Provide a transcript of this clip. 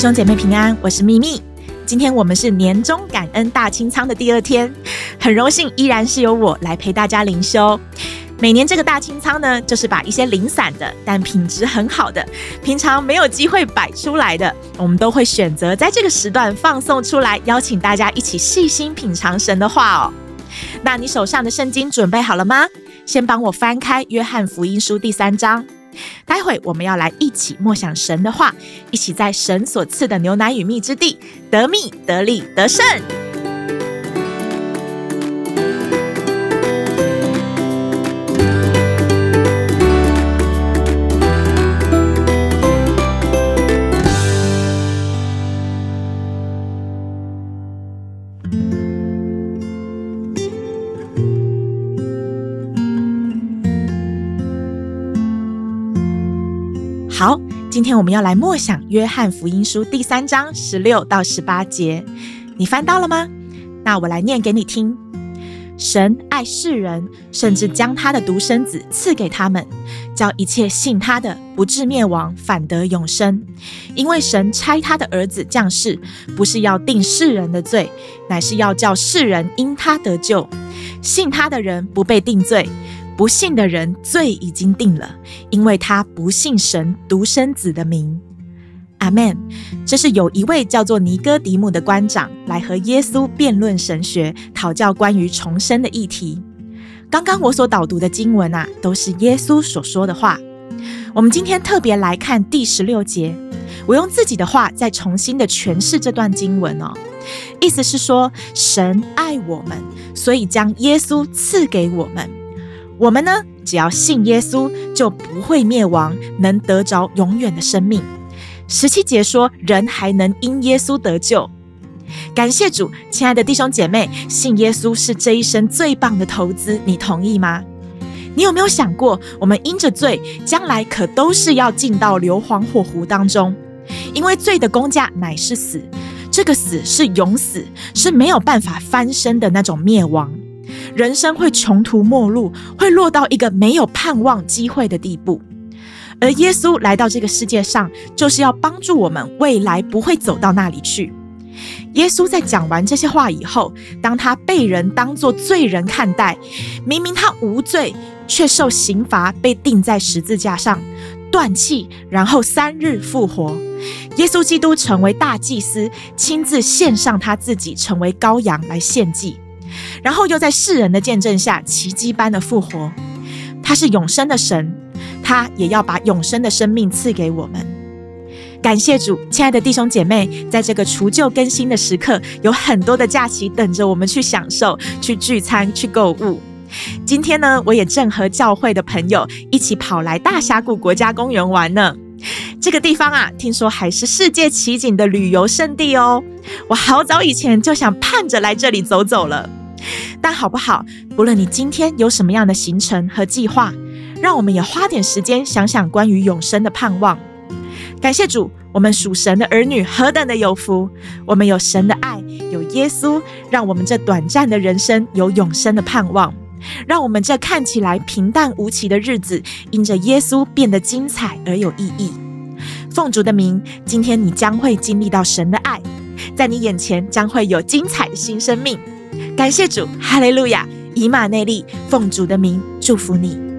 兄姐妹平安，我是秘密。今天我们是年终感恩大清仓的第二天，很荣幸依然是由我来陪大家灵修。每年这个大清仓呢，就是把一些零散的但品质很好的，平常没有机会摆出来的，我们都会选择在这个时段放送出来，邀请大家一起细心品尝神的话哦。那你手上的圣经准备好了吗？先帮我翻开约翰福音书第三章。待会我们要来一起默想神的话，一起在神所赐的牛奶与蜜之地得蜜得利得胜。今天我们要来默想约翰福音书第三章十六到十八节，你翻到了吗？那我来念给你听。神爱世人，甚至将他的独生子赐给他们，叫一切信他的不至灭亡，反得永生。因为神差他的儿子降世，不是要定世人的罪，乃是要叫世人因他得救。信他的人不被定罪。不信的人罪已经定了，因为他不信神独生子的名。阿门。这是有一位叫做尼哥底母的官长来和耶稣辩论神学，讨教关于重生的议题。刚刚我所导读的经文啊，都是耶稣所说的话。我们今天特别来看第十六节，我用自己的话再重新的诠释这段经文哦。意思是说，神爱我们，所以将耶稣赐给我们。我们呢，只要信耶稣，就不会灭亡，能得着永远的生命。十七节说，人还能因耶稣得救。感谢主，亲爱的弟兄姐妹，信耶稣是这一生最棒的投资，你同意吗？你有没有想过，我们因着罪，将来可都是要进到硫磺火湖当中？因为罪的工价乃是死，这个死是永死，是没有办法翻身的那种灭亡。人生会穷途末路，会落到一个没有盼望机会的地步。而耶稣来到这个世界上，就是要帮助我们未来不会走到那里去。耶稣在讲完这些话以后，当他被人当作罪人看待，明明他无罪，却受刑罚，被钉在十字架上，断气，然后三日复活。耶稣基督成为大祭司，亲自献上他自己，成为羔羊来献祭。然后又在世人的见证下奇迹般的复活，他是永生的神，他也要把永生的生命赐给我们。感谢主，亲爱的弟兄姐妹，在这个除旧更新的时刻，有很多的假期等着我们去享受、去聚餐、去购物。今天呢，我也正和教会的朋友一起跑来大峡谷国家公园玩呢。这个地方啊，听说还是世界奇景的旅游胜地哦。我好早以前就想盼着来这里走走了。但好不好？不论你今天有什么样的行程和计划，让我们也花点时间想想关于永生的盼望。感谢主，我们属神的儿女何等的有福！我们有神的爱，有耶稣，让我们这短暂的人生有永生的盼望。让我们这看起来平淡无奇的日子，因着耶稣变得精彩而有意义。奉主的名，今天你将会经历到神的爱，在你眼前将会有精彩的新生命。感谢主，哈利路亚！以马内利，奉主的名祝福你。